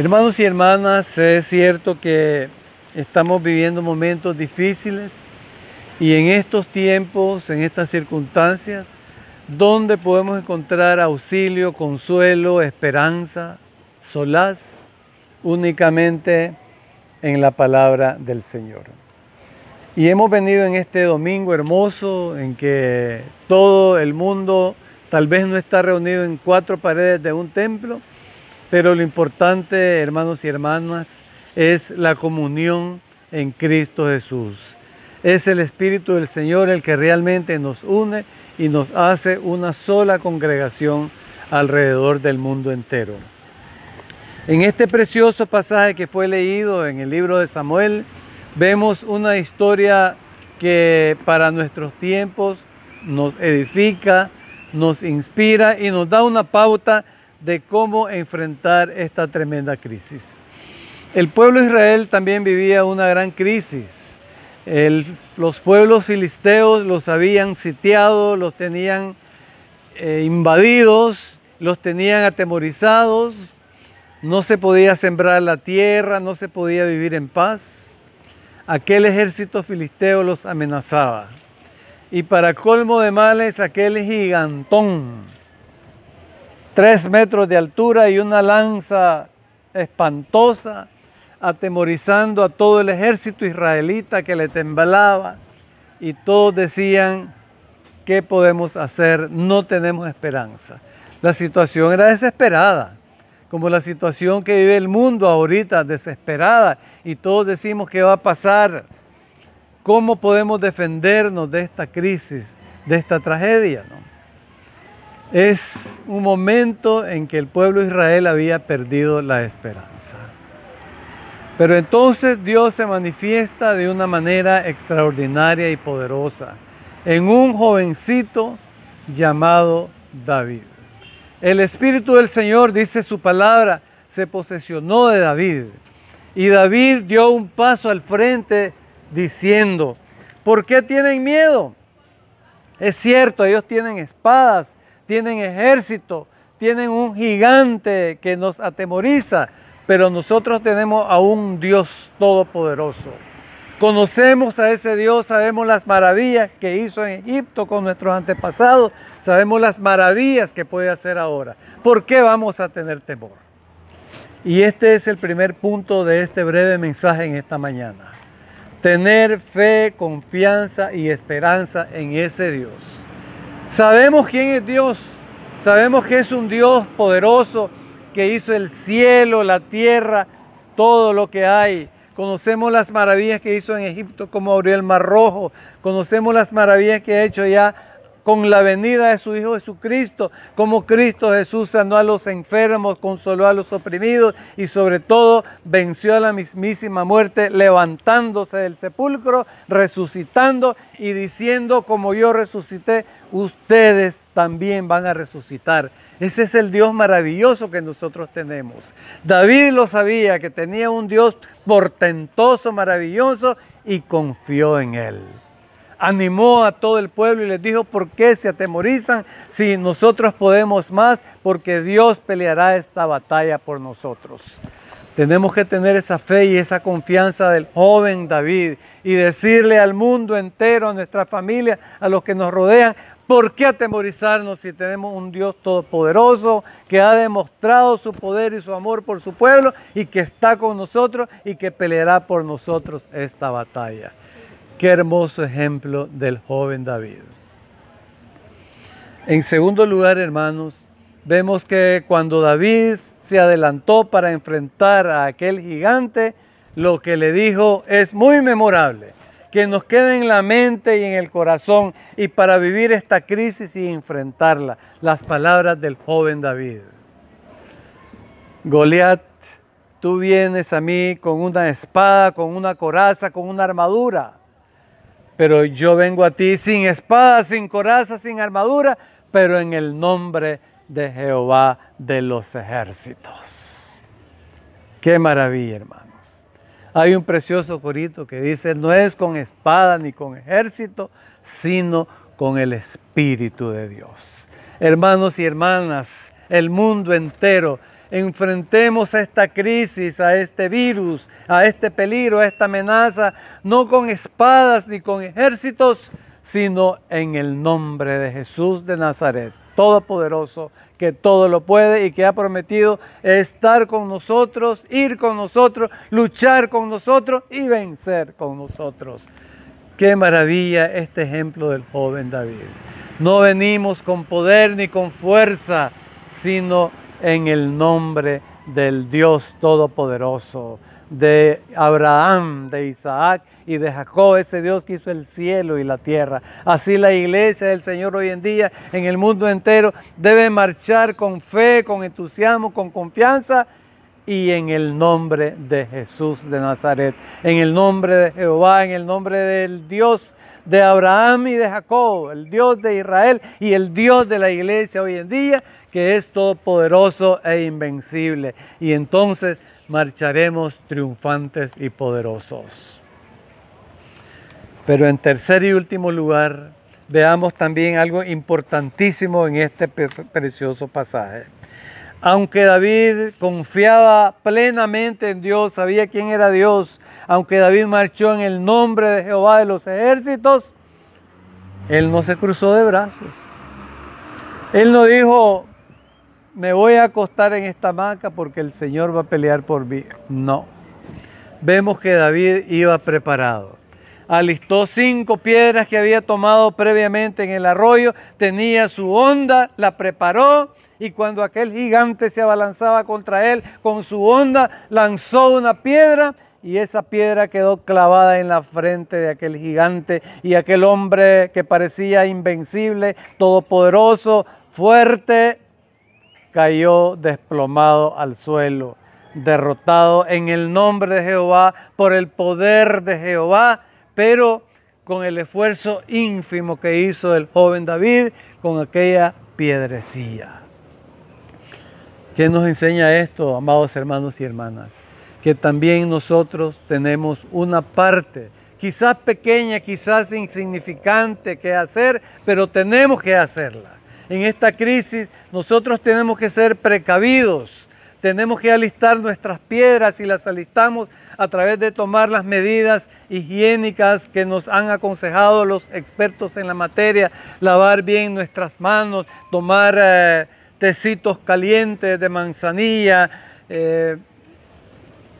Hermanos y hermanas, es cierto que estamos viviendo momentos difíciles y en estos tiempos, en estas circunstancias, ¿dónde podemos encontrar auxilio, consuelo, esperanza, solaz? Únicamente en la palabra del Señor. Y hemos venido en este domingo hermoso en que todo el mundo tal vez no está reunido en cuatro paredes de un templo, pero lo importante, hermanos y hermanas, es la comunión en Cristo Jesús. Es el Espíritu del Señor el que realmente nos une y nos hace una sola congregación alrededor del mundo entero. En este precioso pasaje que fue leído en el libro de Samuel, vemos una historia que para nuestros tiempos nos edifica, nos inspira y nos da una pauta de cómo enfrentar esta tremenda crisis. El pueblo de Israel también vivía una gran crisis. los pueblos filisteos los habían sitiado, los tenían eh, invadidos, los tenían atemorizados, no se podía sembrar la tierra, no se podía vivir en paz. Aquel ejército filisteo los amenazaba. Y para colmo de males, aquel gigantón tres metros de altura y una lanza espantosa, atemorizando a todo el ejército israelita que le temblaba y todos decían, ¿qué podemos hacer? No tenemos esperanza. La situación era desesperada, como la situación que vive el mundo ahorita, desesperada, y todos decimos, ¿qué va a pasar? ¿Cómo podemos defendernos de esta crisis, de esta tragedia? ¿no? Es un momento en que el pueblo de Israel había perdido la esperanza. Pero entonces Dios se manifiesta de una manera extraordinaria y poderosa en un jovencito llamado David. El Espíritu del Señor, dice su palabra, se posesionó de David. Y David dio un paso al frente diciendo, ¿por qué tienen miedo? Es cierto, ellos tienen espadas, tienen ejército, tienen un gigante que nos atemoriza, pero nosotros tenemos a un Dios todopoderoso. Conocemos a ese Dios, sabemos las maravillas que hizo en Egipto con nuestros antepasados, sabemos las maravillas que puede hacer ahora. ¿Por qué vamos a tener temor? Y este es el primer punto de este breve mensaje en esta mañana. Tener fe, confianza y esperanza en ese Dios Sabemos quién es Dios. Sabemos que es un Dios poderoso que hizo el cielo, la tierra, todo lo que hay. Conocemos las maravillas que hizo en Egipto, como abrió el Mar Rojo. Conocemos las maravillas que ha hecho ya con la venida de su Hijo Jesucristo, como Cristo Jesús sanó a los enfermos, consoló a los oprimidos y sobre todo venció a la mismísima muerte, levantándose del sepulcro, resucitando y diciendo, como yo resucité, ustedes también van a resucitar. Ese es el Dios maravilloso que nosotros tenemos. David lo sabía, que tenía un Dios portentoso, maravilloso, y confió en él animó a todo el pueblo y les dijo, ¿por qué se atemorizan si nosotros podemos más? Porque Dios peleará esta batalla por nosotros. Tenemos que tener esa fe y esa confianza del joven David y decirle al mundo entero, a nuestra familia, a los que nos rodean, ¿por qué atemorizarnos si tenemos un Dios todopoderoso que ha demostrado su poder y su amor por su pueblo y que está con nosotros y que peleará por nosotros esta batalla? Qué hermoso ejemplo del joven David. En segundo lugar, hermanos, vemos que cuando David se adelantó para enfrentar a aquel gigante, lo que le dijo es muy memorable, que nos quede en la mente y en el corazón y para vivir esta crisis y enfrentarla, las palabras del joven David. Goliat, tú vienes a mí con una espada, con una coraza, con una armadura pero yo vengo a ti sin espada, sin coraza, sin armadura, pero en el nombre de Jehová de los ejércitos. Qué maravilla, hermanos. Hay un precioso corito que dice, no es con espada ni con ejército, sino con el Espíritu de Dios. Hermanos y hermanas, el mundo entero enfrentemos esta crisis, a este virus, a este peligro, a esta amenaza, no con espadas ni con ejércitos, sino en el nombre de Jesús de Nazaret, Todopoderoso, que todo lo puede y que ha prometido estar con nosotros, ir con nosotros, luchar con nosotros y vencer con nosotros. Qué maravilla este ejemplo del joven David. No venimos con poder ni con fuerza, sino en el nombre del Dios Todopoderoso, de Abraham, de Isaac y de Jacob, ese Dios que hizo el cielo y la tierra. Así la iglesia del Señor hoy en día en el mundo entero debe marchar con fe, con entusiasmo, con confianza y en el nombre de Jesús de Nazaret, en el nombre de Jehová, en el nombre del Dios de Abraham y de Jacob, el Dios de Israel y el Dios de la iglesia hoy en día, que es todopoderoso e invencible. Y entonces marcharemos triunfantes y poderosos. Pero en tercer y último lugar, veamos también algo importantísimo en este precioso pasaje. Aunque David confiaba plenamente en Dios, sabía quién era Dios, aunque David marchó en el nombre de Jehová de los ejércitos, él no se cruzó de brazos. Él no dijo, me voy a acostar en esta hamaca porque el Señor va a pelear por mí. No. Vemos que David iba preparado. Alistó cinco piedras que había tomado previamente en el arroyo, tenía su onda, la preparó y cuando aquel gigante se abalanzaba contra él con su onda, lanzó una piedra y esa piedra quedó clavada en la frente de aquel gigante y aquel hombre que parecía invencible, todopoderoso, fuerte, cayó desplomado al suelo, derrotado en el nombre de Jehová, por el poder de Jehová, pero con el esfuerzo ínfimo que hizo el joven David con aquella piedrecilla. ¿Qué nos enseña esto, amados hermanos y hermanas? Que también nosotros tenemos una parte, quizás pequeña, quizás insignificante que hacer, pero tenemos que hacerla. En esta crisis nosotros tenemos que ser precavidos, tenemos que alistar nuestras piedras y las alistamos a través de tomar las medidas higiénicas que nos han aconsejado los expertos en la materia, lavar bien nuestras manos, tomar... Eh, tecitos calientes de manzanilla, eh,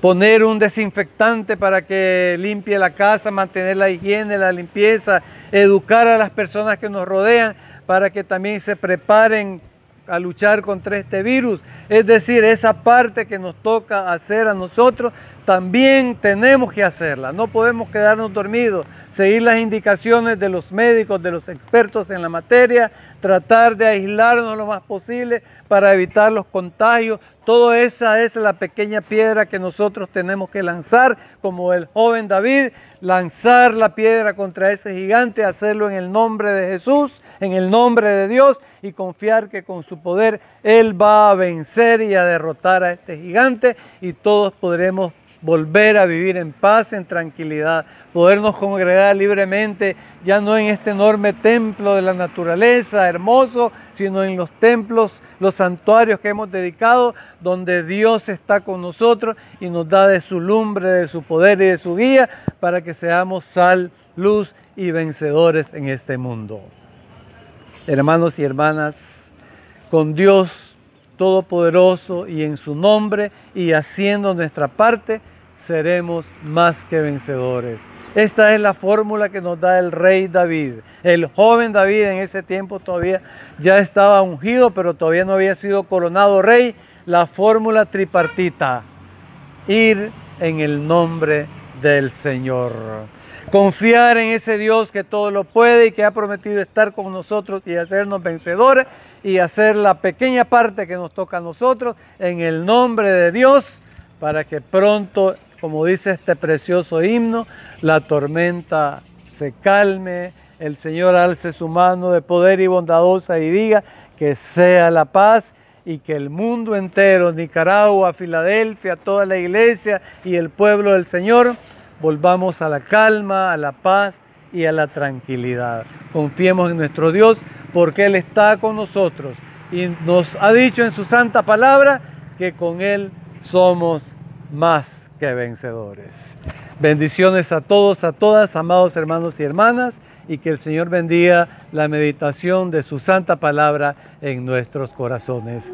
poner un desinfectante para que limpie la casa, mantener la higiene, la limpieza, educar a las personas que nos rodean para que también se preparen a luchar contra este virus. Es decir, esa parte que nos toca hacer a nosotros, también tenemos que hacerla. No podemos quedarnos dormidos, seguir las indicaciones de los médicos, de los expertos en la materia, tratar de aislarnos lo más posible para evitar los contagios. Toda esa es la pequeña piedra que nosotros tenemos que lanzar, como el joven David, lanzar la piedra contra ese gigante, hacerlo en el nombre de Jesús en el nombre de Dios y confiar que con su poder Él va a vencer y a derrotar a este gigante y todos podremos volver a vivir en paz, en tranquilidad, podernos congregar libremente, ya no en este enorme templo de la naturaleza hermoso, sino en los templos, los santuarios que hemos dedicado, donde Dios está con nosotros y nos da de su lumbre, de su poder y de su guía, para que seamos sal, luz y vencedores en este mundo. Hermanos y hermanas, con Dios Todopoderoso y en su nombre y haciendo nuestra parte, seremos más que vencedores. Esta es la fórmula que nos da el rey David. El joven David en ese tiempo todavía ya estaba ungido, pero todavía no había sido coronado rey. La fórmula tripartita, ir en el nombre del Señor. Confiar en ese Dios que todo lo puede y que ha prometido estar con nosotros y hacernos vencedores y hacer la pequeña parte que nos toca a nosotros en el nombre de Dios para que pronto, como dice este precioso himno, la tormenta se calme, el Señor alce su mano de poder y bondadosa y diga que sea la paz y que el mundo entero, Nicaragua, Filadelfia, toda la iglesia y el pueblo del Señor, volvamos a la calma, a la paz y a la tranquilidad. Confiemos en nuestro Dios porque Él está con nosotros y nos ha dicho en su santa palabra que con Él somos más que vencedores. Bendiciones a todos, a todas, amados hermanos y hermanas, y que el Señor bendiga la meditación de su santa palabra en nuestros corazones.